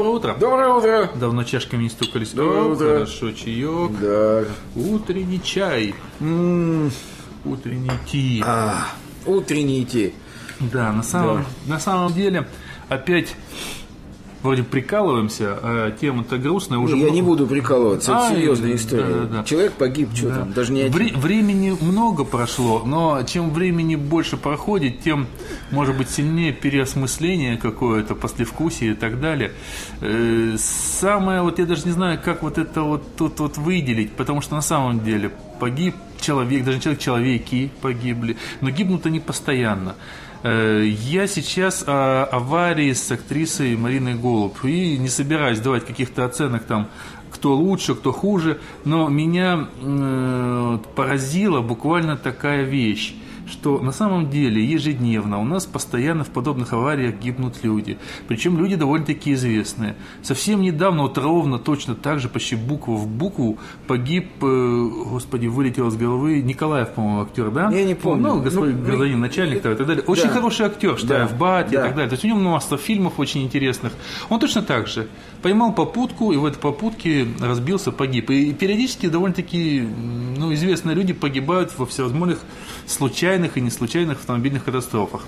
доброе утро. Доброе утро. Давно чашками не стукались. Доброе О, утро. Хорошо, чаек. Да. Утренний чай. М, Утренний ти. а, утренний ти. Да, на самом, на самом деле, опять вроде прикалываемся, а тема-то грустная. Уже Я много- не буду прикалываться, это Ай, серьезная да, история. да, да. Человек погиб, что там, даже не один. Вре- времени много прошло, но чем времени больше проходит, тем, может быть, сильнее переосмысление какое-то, послевкусие и так далее. Э, Самое, вот я даже не знаю, как вот это вот тут вот выделить, потому что на самом деле погиб человек, даже не человек, человеки погибли, но гибнут они постоянно. Э, Я сейчас о аварии с актрисой Мариной Голуб. И не собираюсь давать каких-то оценок там, кто лучше, кто хуже, но меня э, поразила буквально такая вещь, что на самом деле ежедневно у нас постоянно в подобных авариях гибнут люди. Причем люди довольно-таки известные. Совсем недавно, вот ровно точно так же, почти букву в букву, погиб, э, господи, вылетел из головы, Николаев, по-моему, актер, да? Я не помню. Ну, господин Ну, гражданин, ну, начальник и так далее. Очень да. хороший актер, считаю, Да. в Бате и Да. так далее. То есть у него масса фильмов очень интересных. Он точно так же поймал попутку, и в этой попутке разбился, погиб. И периодически довольно-таки ну, известные люди погибают во всевозможных случайных и неслучайных автомобильных катастрофах.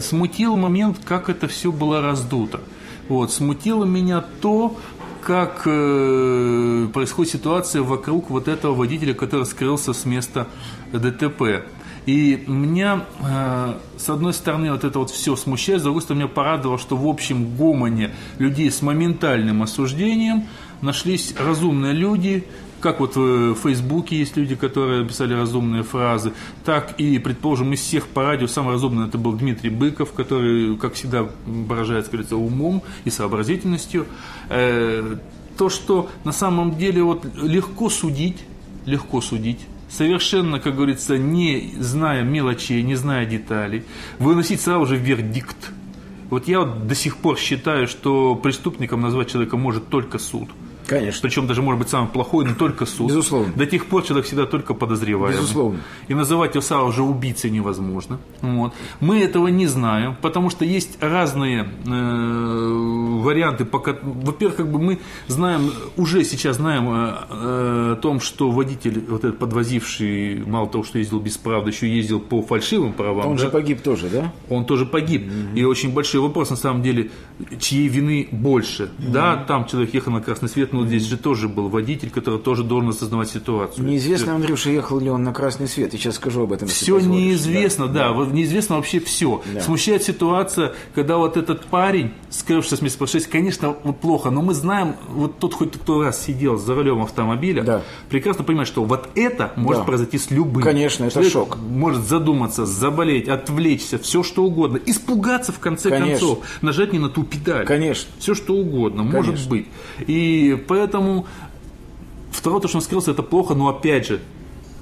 Смутил момент, как это все было раздуто. Вот, смутило меня то, как э, происходит ситуация вокруг вот этого водителя, который скрылся с места ДТП. И меня, э, с одной стороны, вот это вот все смущает, с другой стороны, меня порадовало, что в общем гомоне людей с моментальным осуждением нашлись разумные люди, как вот в Фейсбуке есть люди, которые писали разумные фразы, так и, предположим, из всех по радио самый разумный это был Дмитрий Быков, который, как всегда, выражается, говорится, умом и сообразительностью. Э, То, что на самом деле вот легко судить, легко судить, совершенно, как говорится, не зная мелочей, не зная деталей, выносить сразу же вердикт. Вот я вот до сих пор считаю, что преступником назвать человека может только суд. Конечно. Причем даже может быть самый плохой, но только суд. Безусловно. До тех пор человек всегда только подозреваемый. Безусловно. И называть его сразу же убийцей невозможно. Вот. Мы этого не знаем, потому что есть разные э, варианты. Пока, во-первых, как бы мы знаем, уже сейчас знаем э, э, о том, что водитель, вот этот подвозивший, мало того, что ездил без правды, еще ездил по фальшивым правам. Он да? же погиб тоже, да? он тоже погиб. И очень большой вопрос, на самом деле, чьей вины больше. Да, там человек ехал на красный свет, но здесь же тоже был водитель, который тоже должен осознавать ситуацию. Неизвестно, Андрюша, ехал ли он на красный свет. Я сейчас скажу об этом. Все неизвестно, да, вот неизвестно вообще все. Да. Смущает ситуация, когда вот этот парень, скрывшийся с места происшествия, конечно, вот плохо, но мы знаем, вот тот хоть кто раз сидел за рулем автомобиля, Да. прекрасно понимает, что вот это может Да. произойти с любым. Конечно, это Человек шок. Может задуматься, заболеть, отвлечься, все что угодно, испугаться в конце Конечно. концов, нажать не на ту педаль. Конечно. Все что угодно, может Конечно. быть. И поэтому второе, то, что он скрылся, это плохо, но опять же,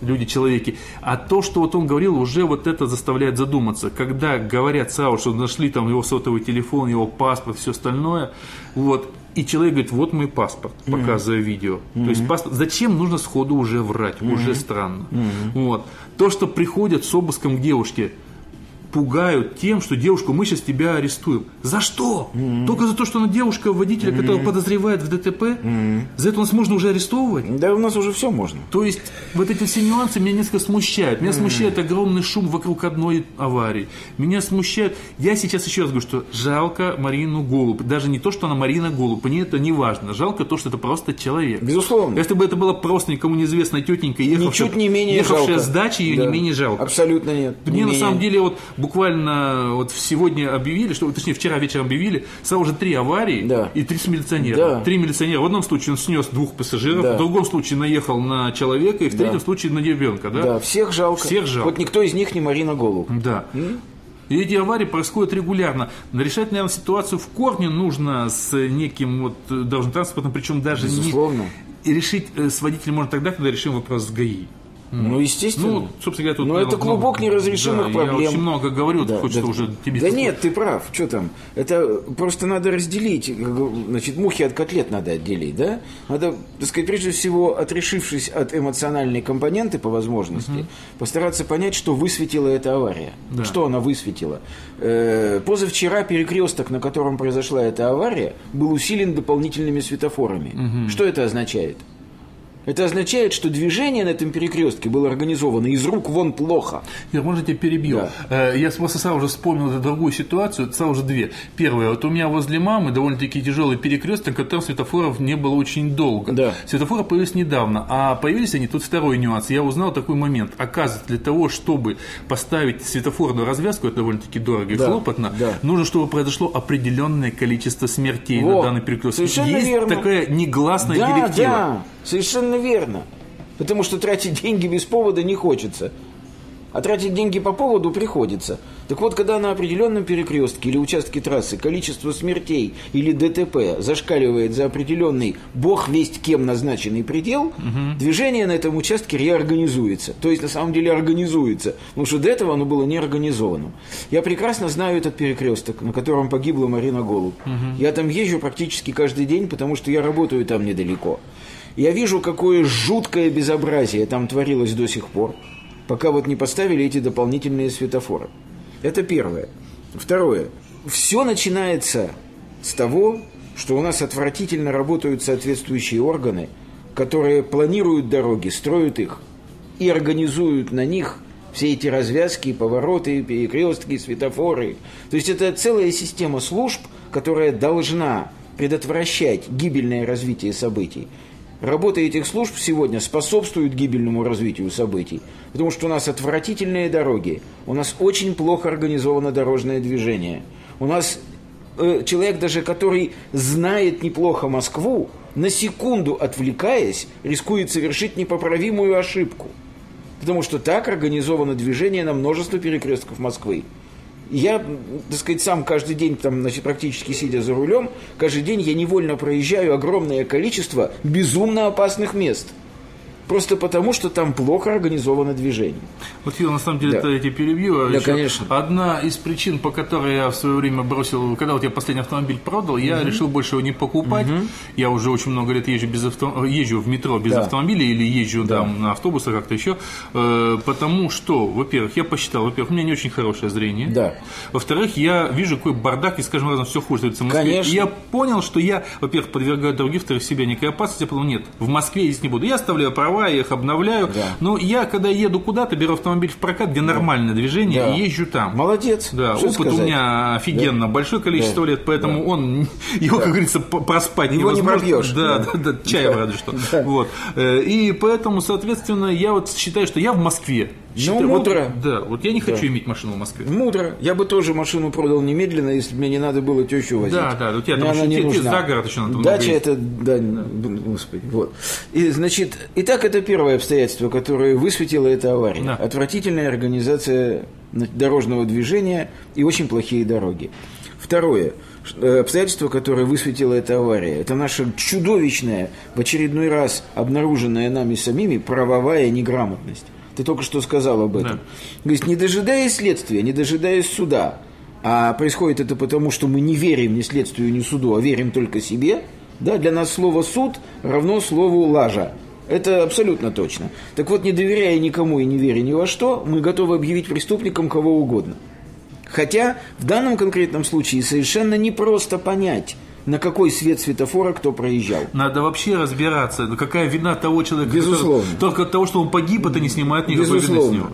люди, человеки. А то, что вот он говорил, уже вот это заставляет задуматься. Когда говорят сразу, что нашли там его сотовый телефон, его паспорт, все остальное, вот, и человек говорит, вот мой паспорт, показывая видео. То есть паспорт, зачем нужно сходу уже врать? Уже странно. Вот. То, что приходят с обыском к девушке, пугают тем, что девушку мы сейчас тебя арестуем. За что? Только за то, что она девушка водителя, которого подозревает в ДТП? За это нас можно уже арестовывать? Да у нас уже все можно. То есть вот эти все нюансы меня несколько смущают. Меня смущает огромный шум вокруг одной аварии. Меня смущает... Я сейчас еще раз говорю, что жалко Марину Голуб. Даже не то, что она Марина Голуб. Мне это не важно. Жалко то, что это просто человек. Безусловно. Если бы это была просто никому неизвестная тетенька, ехавшая, Ничуть не менее ехавшая жалко. с дачи, ее Да. не менее жалко. Абсолютно нет. Мне Не на менее. самом деле вот буквально вот сегодня объявили, что, точнее вчера вечером объявили, сразу же три аварии Да. и три милиционера. Да. Три милиционера. В одном случае он снес двух пассажиров, Да. в другом случае наехал на человека, и в третьем Да. случае на ребенка. Да? Да, всех жалко. Всех жалко. Вот никто из них не Марина Голуб. Да. И эти аварии происходят регулярно. Но решать, наверное, ситуацию в корне нужно с неким вот э, дорожно-транспортным, причем даже Безусловно. не... И решить э, с водителем можно тогда, когда решим вопрос с ГАИ. Ну, естественно. Ну, собственно говоря, тут... Но это клубок ну, неразрешимых да, проблем. Я очень много говорю, Да, хочется да. уже тебе... Да нет, ты прав. Что там? Это просто надо разделить. Значит, мухи от котлет надо отделить, да? Надо, так сказать, прежде всего, отрешившись от эмоциональной компоненты по возможности, постараться понять, что высветила эта авария. Да. Что она высветила. Э, позавчера перекресток, на котором произошла эта авария, был усилен дополнительными светофорами. Что это означает? Это означает, что движение на этом перекрестке было организовано из рук вон плохо. Я, может, я тебя перебью? Э, Я просто сразу же вспомнил эту другую ситуацию, сразу же две. Первое, вот у меня возле мамы довольно-таки тяжелый перекресток, на котором светофоров не было очень долго. Да. Светофоры появились недавно, а появились они, тут второй нюанс. Я узнал такой момент. Оказывается, для того, чтобы поставить светофорную развязку, это довольно-таки дорого и Да, хлопотно, да. нужно, чтобы произошло определенное количество смертей на Во, данный перекресток. совершенно Есть верно. такая негласная да, директива. да, совершенно верно. Потому что тратить деньги без повода не хочется. А тратить деньги по поводу приходится. Так вот, когда на определенном перекрестке или участке трассы количество смертей или ДТП зашкаливает за определенный бог весть кем назначенный предел, движение на этом участке реорганизуется. То есть, на самом деле, организуется. Потому что до этого оно было не организованным. Я прекрасно знаю этот перекресток, на котором погибла Марина Голуб. Я там езжу практически каждый день, потому что я работаю там недалеко. Я вижу, какое жуткое безобразие там творилось до сих пор, пока вот не поставили эти дополнительные светофоры. Это первое. Второе. Все начинается с того, что у нас отвратительно работают соответствующие органы, которые планируют дороги, строят их и организуют на них все эти развязки, повороты, перекрестки, светофоры. То есть это целая система служб, которая должна предотвращать гибельное развитие событий. Работа этих служб сегодня способствует гибельному развитию событий, потому что у нас отвратительные дороги, у нас очень плохо организовано дорожное движение, у нас э, человек даже, который знает неплохо Москву, на секунду отвлекаясь, рискует совершить непоправимую ошибку, потому что так организовано движение на множество перекрестков Москвы. Я, так сказать, сам каждый день, там, значит, практически сидя за рулем, каждый день я невольно проезжаю огромное количество безумно опасных мест. Просто потому, что там плохо организовано движение. Вот я на самом деле Да. это я тебя перебью. а Да, еще конечно. Одна из причин, по которой я в свое время бросил, когда вот я последний автомобиль продал, я решил больше его не покупать. Я уже очень много лет езжу, без авто... езжу в метро без Да. автомобиля или езжу Да. там на автобусах как-то еще. Э, потому что, во-первых, я посчитал, во-первых, у меня не очень хорошее зрение. Да. Во-вторых, я вижу, какой бардак, и с каждым разом все хуже становится в Москве. Конечно. И я понял, что я, во-первых, подвергаю других, во-вторых, себя некой опасности. Я подумал, нет, в Москве ездить не буду. Я оставляю права, я их обновляю. Да. Но я, когда еду куда-то, беру автомобиль в прокат, где нормальное движение, Да. и езжу там. Молодец. Да, Что опыт сказать? у меня офигенно большое количество Да. лет, поэтому он его, как говорится, проспать Его не невозможно. пробьешь. Да, Да. да, да, чаем разве что. Вот. Э, И поэтому, соответственно, я вот считаю, что я в Москве. Вот- Ну, мудро. Да, вот я не хочу иметь машину в Москве. Мудро. Я бы тоже машину продал немедленно, если бы мне не надо было тещу возить. Да, да, у тебя там она еще- не тебе нужна. за город еще надо Дача ездить. это, да, господи, вот. И, значит, итак, это первое обстоятельство, которое высветило эта авария. Да. Отвратительная организация дорожного движения и очень плохие дороги. Второе. э, Обстоятельство, которое высветило эта авария, это наша чудовищная, в очередной раз обнаруженная нами самими правовая неграмотность. Ты только что сказал об этом. Да. Есть, не дожидаясь следствия, не дожидаясь суда, а происходит это потому, что мы не верим ни следствию, ни суду, а верим только себе, да, для нас слово «суд» равно слову «лажа». Это абсолютно точно. Так вот, не доверяя никому и не веря ни во что, мы готовы объявить преступником кого угодно. Хотя в данном конкретном случае совершенно непросто понять, на какой свет светофора кто проезжал. Надо вообще разбираться, ну, какая вина того человека. Безусловно. который- только от того, что он погиб, это не снимает никакой вины с него. Безусловно.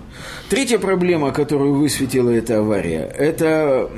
Третья проблема, которую высветила эта авария, это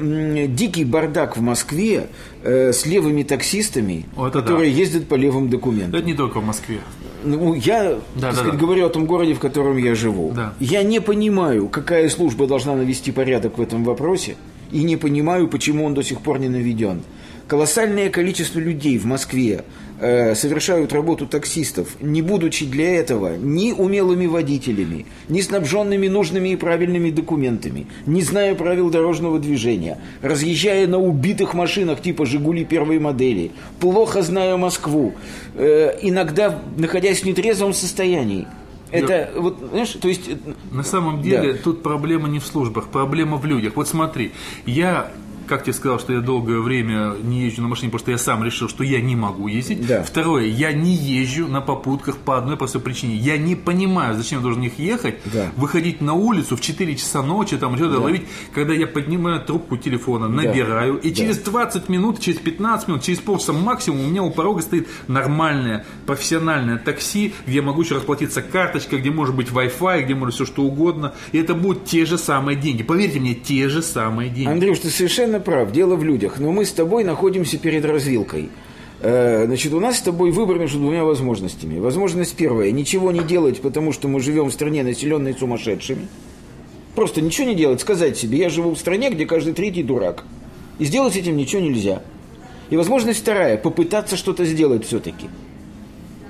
дикий бардак в Москве э, с левыми таксистами, это которые ездят по левым документам. Это не только в Москве. Ну, я, Да, так да, сказать, да. говорю о том городе, в котором я живу. Да. Я не понимаю, какая служба должна навести порядок в этом вопросе, и не понимаю, почему он до сих пор не наведен. Колоссальное количество людей в Москве э, совершают работу таксистов, не будучи для этого ни умелыми водителями, ни снабженными нужными и правильными документами, не зная правил дорожного движения, разъезжая на убитых машинах типа «Жигули» первой модели, плохо зная Москву, э, иногда находясь в нетрезвом состоянии. Это, вот, знаешь, то есть... э, На самом деле Да. тут проблема не в службах, проблема в людях. Вот смотри, я как тебе сказал, что я долгое время не езжу на машине, потому что я сам решил, что я не могу ездить. Да. Второе, я не езжу на попутках по одной простой причине. Я не понимаю, зачем я должен них ехать, Да. выходить на улицу в 4 часа ночи, там что-то ловить, когда я поднимаю трубку телефона, набираю, и Да. через 20 минут, через 15 минут, через полчаса максимум у меня у порога стоит нормальное, профессиональное такси, где я могу еще расплатиться карточкой, где может быть Wi-Fi, где может все что угодно. И это будут те же самые деньги. Поверьте мне, те же самые деньги. Андрюш, ты совершенно прав, дело в людях. Но мы с тобой находимся перед развилкой. Э, Значит, у нас с тобой выбор между двумя возможностями. Возможность первая – ничего не делать, потому что мы живем в стране, населенной сумасшедшими. Просто ничего не делать, сказать себе, я живу в стране, где каждый третий дурак. И сделать с этим ничего нельзя. И возможность вторая – попытаться что-то сделать все-таки.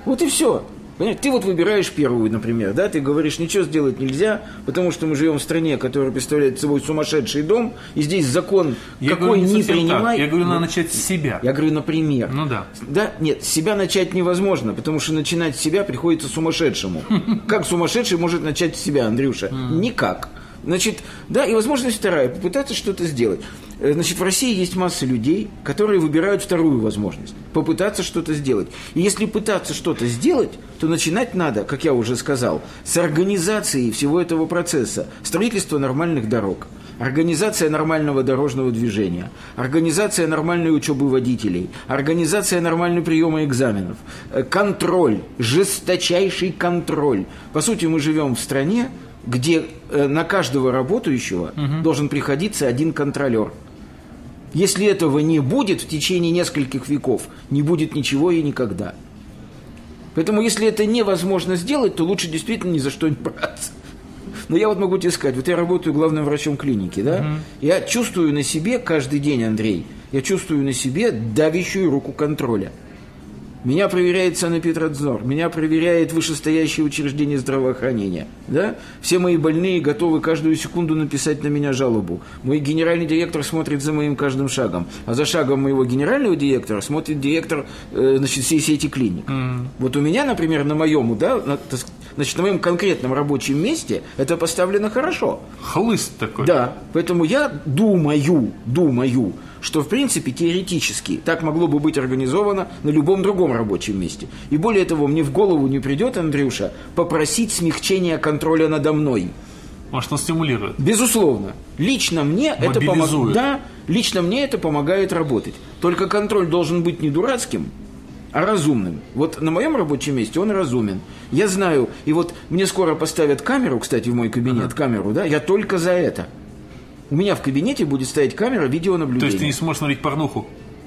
Вот и все. Понимаешь, ты вот выбираешь первую, например, да, ты говоришь, ничего сделать нельзя, потому что мы живем в стране, которая представляет собой сумасшедший дом, и здесь закон Я какой говорю не не совсем так. принимай. Я говорю, надо Ну, начать с себя. я говорю, например. Ну да. Да, нет, с себя начать невозможно, потому что начинать с себя приходится сумасшедшему. Как сумасшедший может начать с себя, Андрюша? Никак. Значит, да, и возможность вторая, попытаться что-то сделать. Э, Значит, в России есть масса людей, которые выбирают вторую возможность, попытаться что-то сделать. И если пытаться что-то сделать, то начинать надо, как я уже сказал, с организации всего этого процесса, строительства нормальных дорог, организация нормального дорожного движения, организация нормальной учебы водителей, организация нормального приема экзаменов, э, контроль, жесточайший контроль. По сути, мы живем в стране, где э, на каждого работающего должен приходиться один контролер. Если этого не будет в течение нескольких веков, не будет ничего и никогда. Поэтому, если это невозможно сделать, то лучше действительно ни за что не браться. Но я вот могу тебе сказать, вот я работаю главным врачом клиники, да? Я чувствую на себе каждый день, Андрей, я чувствую на себе давящую руку контроля. Меня проверяет санэпидрадзор, меня проверяет вышестоящее учреждение здравоохранения. Да? Все мои больные готовы каждую секунду написать на меня жалобу. Мой генеральный директор смотрит за моим каждым шагом, а за шагом моего генерального директора смотрит директор э, значит, всей сети клиник. Вот у меня, например, на моем, да, на, так значит, на моем конкретном рабочем месте это поставлено хорошо. Хлыст такой. Да, поэтому я думаю, думаю, что в принципе теоретически так могло бы быть организовано на любом другом рабочем месте. И более того, мне в голову не придет, Андрюша, попросить смягчения контроля надо мной. Может, он стимулирует. Безусловно. Лично мне это помогает. Да, лично мне это помогает работать. Только контроль должен быть не дурацким, а разумным. Вот на моем рабочем месте он разумен. Я знаю, и вот мне скоро поставят камеру, кстати, в мой кабинет, камеру, да, я только за это. У меня в кабинете будет стоять камера То видеонаблюдения. есть ты не сможешь смотреть порнуху.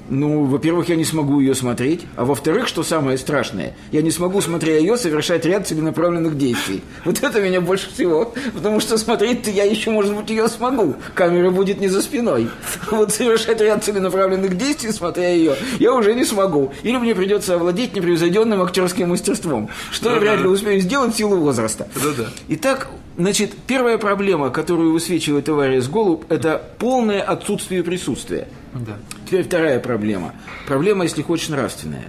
Ну, во-первых, я не смогу ее смотреть, а во-вторых, что самое страшное, я не смогу, смотря ее, совершать ряд целенаправленных действий. Вот это меня больше всего, потому что смотреть-то я еще, может быть, ее смогу. Камера будет не за спиной. Вот совершать ряд целенаправленных действий, смотря ее, я уже не смогу. Или мне придется овладеть непревзойденным актерским мастерством, что я вряд ли успею сделать в силу возраста. Да-да. Итак, значит, первая проблема, которую высвечивает товарищ Голуб, это полное отсутствие присутствия. Да. Теперь вторая проблема. Проблема, если хочешь, нравственная.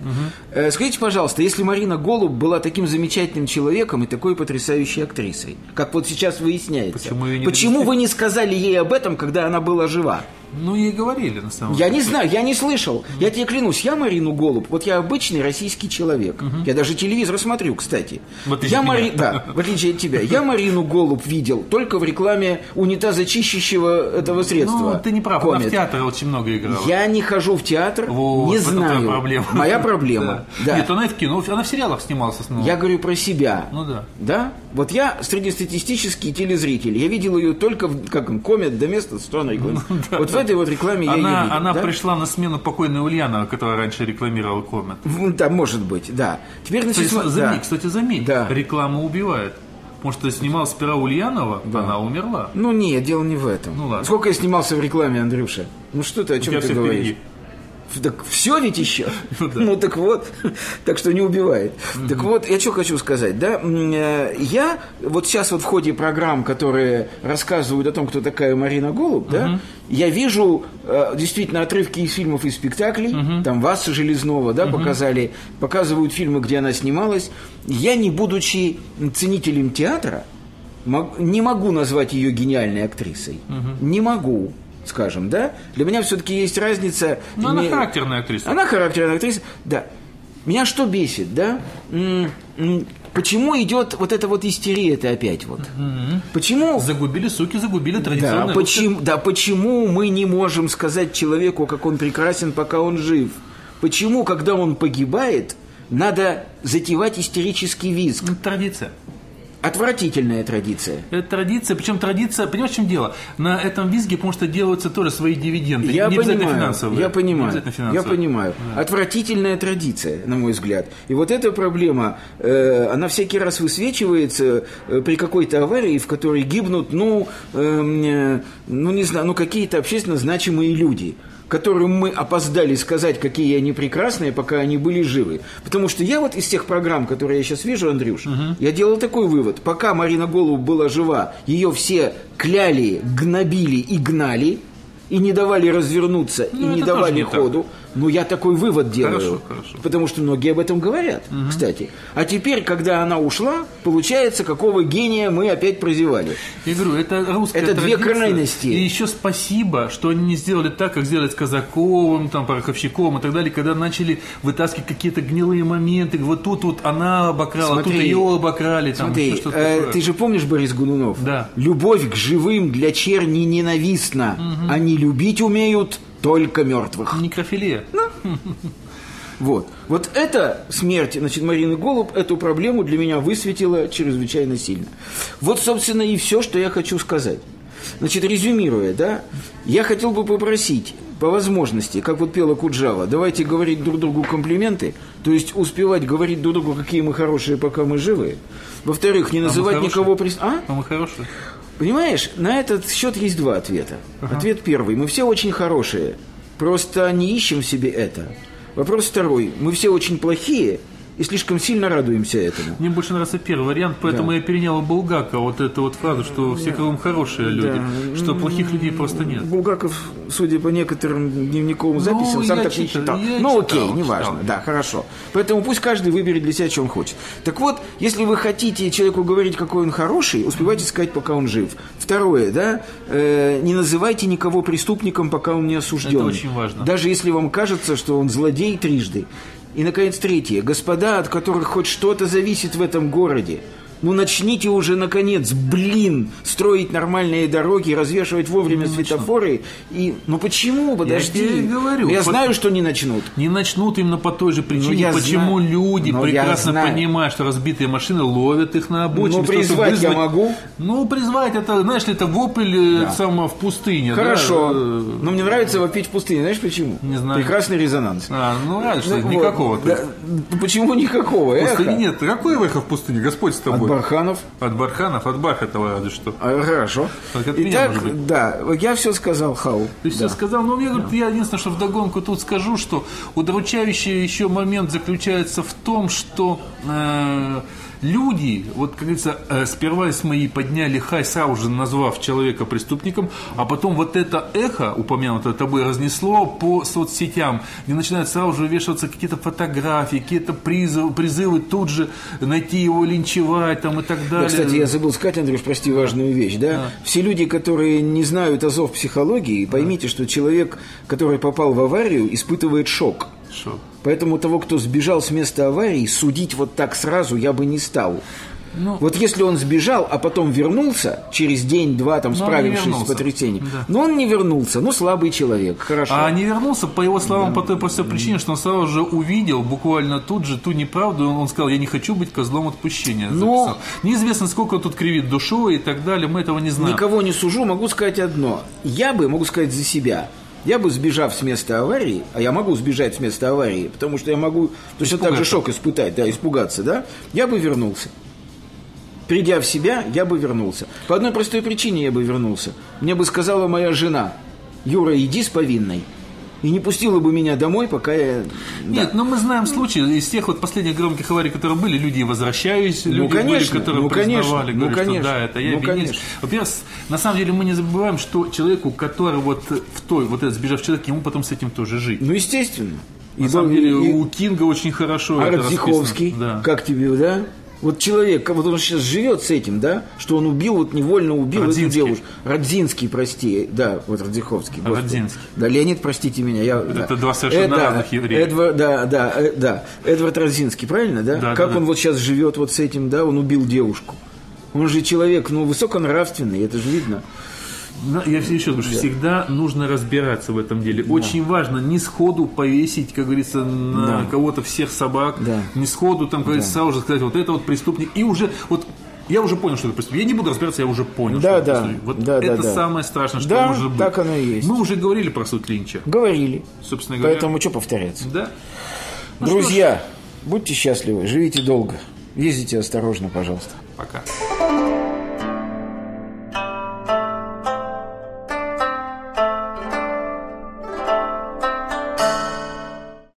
Э, скажите, пожалуйста, если Марина Голуб была таким замечательным человеком и такой потрясающей актрисой, как вот сейчас выясняется, Почему не почему вы не сказали ей об этом, когда она была жива? Ну, ей говорили, на самом Я деле. не знаю, я не слышал. Я тебе клянусь, я Марину Голуб, вот я обычный российский человек. Я даже телевизор смотрю, кстати. Я Мари-. Да, в отличие от тебя. Я Марину Голуб видел только в рекламе унитаза чищущего этого средства. Ну, ты не прав, она в театре очень много играла. Я не хожу в театр, Вот, не знаю. твоя проблема. Моя проблема. Да. Нет, она и в кино, она в сериалах снималась основном. Я говорю про себя. Ну да. Да? Вот я среднестатистический телезритель. Я видел ее только в как комет до места Stone Records. Вот в этой вот рекламе я ее Она, видел. она да? пришла на смену покойной Ульянова, которая раньше рекламировала комет. Да, может быть, да. Теперь, значит, Кстати, см- заметь, да. кстати, заметь, Да. реклама убивает. Потому что снимал сперва Ульянова, она умерла. Ну нет, дело не в этом. Ну, ладно. Сколько я снимался в рекламе, Андрюша? Ну что ты, о чем ты говоришь? впереди. Так все ведь еще. Ну да. Ну так вот, так что не убивает. Так вот, я что хочу сказать, да, э, я вот сейчас вот в ходе программ, которые рассказывают о том, кто такая Марина Голуб, да, я вижу э, действительно отрывки из фильмов и спектаклей, там Васа Железнова, да, показали, показывают фильмы, где она снималась. Я, не будучи ценителем театра, не могу назвать ее гениальной актрисой. Не могу, скажем, да. Для меня все-таки есть разница. Ну, она характерная актриса. Она характерная актриса, да. Меня что бесит, да? Почему идет вот эта вот истерия это опять вот? Почему? Загубили, суки, загубили Да традиционное почему, да, почему мы не можем сказать человеку, как он прекрасен, пока он жив? Почему, когда он погибает, надо затевать истерический визг? русское. Традиция. Отвратительная традиция. Это традиция, причем традиция, понимаешь, в чем дело? На этом визге, потому что делаются тоже свои дивиденды. Я не понимаю, финансовые. я Не понимаю, я финансовые. понимаю. Отвратительная традиция, на мой взгляд. И вот эта проблема, э, она всякий раз высвечивается э, при какой-то аварии, в которой гибнут, ну, эм, э, ну не знаю, ну какие-то общественно значимые люди которым мы опоздали сказать, какие они прекрасные, пока они были живы. Потому что я вот из тех программ, которые я сейчас вижу, Андрюш, я делал такой вывод. Пока Марина Голуб была жива, ее все кляли, гнобили и гнали, и не давали развернуться, и Ну, не это давали не так. Ну, я такой вывод делаю. Хорошо, хорошо. Потому что многие об этом говорят, кстати. А теперь, когда она ушла, получается, какого гения мы опять прозевали. Я говорю, это русская Это две традиция. крайности. И еще спасибо, что они не сделали так, как сделали с Казаковым, там, Пороховщиком и так далее, когда начали вытаскивать какие-то гнилые моменты. Вот тут вот она обокрала, тут Смотри. ее обокрали. Там, Смотри, что-то э, такое. ты же помнишь Борис Гунунов? Да. Любовь к живым для черни ненавистна. Они любить умеют только мертвых. Некрофилия. Вот. Вот эта смерть, значит, Марины Голуб эту проблему для меня высветила чрезвычайно сильно. Вот, собственно, и все, что я хочу сказать. Значит, резюмируя, да, я хотел бы попросить, по возможности, как вот пела Куджава, давайте говорить друг другу комплименты, то есть успевать говорить друг другу, какие мы хорошие, пока мы живы. Во-вторых, не называть хорошие? никого... Прис... А? А мы хорошие. Понимаешь, на этот счет есть два ответа. Ответ первый. Мы все очень хорошие, просто не ищем себе это. Вопрос второй. Мы все очень плохие и слишком сильно радуемся этому. Мне больше нравится первый вариант, поэтому Да. я перенял у Булгака вот эту вот фразу, что все кругом хорошие люди, что плохих людей просто нет. Булгаков, судя по некоторым дневниковым записям, Ну, сам так не читал, считал. я Ну читал, окей, неважно. читал. Да, хорошо. Поэтому пусть каждый выберет для себя, он хочет. Так вот, если вы хотите человеку говорить, какой он хороший, успевайте сказать, пока он жив. Второе, да, э, не называйте никого преступником, пока он не осужден. Это очень важно. Даже если вам кажется, что он злодей трижды. И, наконец, третье. Господа, от которых хоть что-то зависит в этом городе, ну начните уже, наконец, блин, строить нормальные дороги, развешивать вовремя светофоры. И, ну почему? Подожди. тебе и говорю. Я Вот- знаю, что не начнут. Не начнут именно по той же причине, Ну, я почему знаю. люди Но я прекрасно понимают, что разбитые машины ловят их на обочине. Ну, призвать я вызвать- могу. Ну, призвать, это, знаешь ли, это вопль э, самого в пустыне. да? Хорошо. Э, Но мне нравится вопить в пустыне. Знаешь почему? Не знаю. Прекрасный резонанс. А, ну, раньше Ну, вот. никакого. то Да, ну, почему никакого? Эхо. нет. Какой эхо в пустыне? Господь с тобой. Барханов. От Барханов, от Бархатова разве что. А, Хорошо. Только от меня, Итак, быть. да, я все сказал, Хау. Ты все сказал, но я, говорю, я единственное, что вдогонку тут скажу, что удручающий еще момент заключается в том, что э, люди, вот, как говорится, э, сперва с мои подняли хай, сразу же назвав человека преступником, а потом вот это эхо, упомянутое тобой, разнесло по соцсетям, где начинают сразу же вешаться какие-то фотографии, какие-то призывы, призывы тут же найти его, линчевать там и так далее. Да, кстати, я забыл сказать, Андрюш, прости, важную вещь, да? Все люди, которые не знают азов психологии, поймите, что человек, который попал в аварию, испытывает шок. Шо? Поэтому того, кто сбежал с места аварии, судить вот так сразу я бы не стал. Ну, Вот если он сбежал, а потом вернулся, через день-два, там, справившись с потрясением, Да. но он не вернулся, ну, слабый человек, хорошо. А не вернулся, по его словам, по той простой причине, что он сразу же увидел буквально тут же ту неправду. Он, он сказал, я не хочу быть козлом отпущения. Но- записал. Неизвестно, сколько он тут кривит душой и так далее, мы этого не знаем. Никого не сужу, могу сказать одно. Я бы, могу сказать за себя, я бы, сбежав с места аварии, а я могу сбежать с места аварии, потому что я могу точно так же шок испытать, да, испугаться, да, я бы вернулся. Придя в себя, я бы вернулся. По одной простой причине я бы вернулся. Мне бы сказала моя жена, Юра, иди с повинной. И не пустила бы меня домой, пока я... Нет, да. но мы знаем случаи из тех вот последних громких аварий, которые были, люди возвращались, люди конечно, были, которые ну, признавали, конечно, говорят, ну, конечно, что да, это я ну, конечно. Во-первых, на самом деле мы не забываем, что человеку, который вот в той, вот этот сбежав человек, ему потом с этим тоже жить. Ну, естественно. На И самом деле и- у Кинга очень хорошо А это Радзиховский. Да. как тебе, да? Вот человек, вот он сейчас живет с этим, да, что он убил, вот невольно убил эту Радзинский. девушку. Радзинский, прости, да, вот Радзиховский. господи. Радзинский. Да, Леонид, простите меня. Я, Это да. два совершенно да, разных еврея. Эдвард, да, да, э, да. Эдвард Радзинский, правильно, да? Да, как да, он да. вот сейчас живет вот с этим, да, он убил девушку. Он же человек, ну, высоконравственный, это же видно. Я все еще говорю, что всегда нужно разбираться в этом деле. Очень важно не сходу повесить, как говорится, на Да. кого-то всех собак, Да. не сходу там, как говорится, сразу же сказать, вот это вот преступник. И уже вот я уже понял, что это преступник. Я не буду разбираться, я уже понял, Да, что это да. преступник. Вот Да, да, это да. самое страшное, что Да, может быть. так оно и есть. Мы уже говорили про суд Линча. Говорили. Собственно говоря. Поэтому что повторяться? Да. Ну Друзья, будьте счастливы, живите долго. Ездите осторожно, пожалуйста. пока.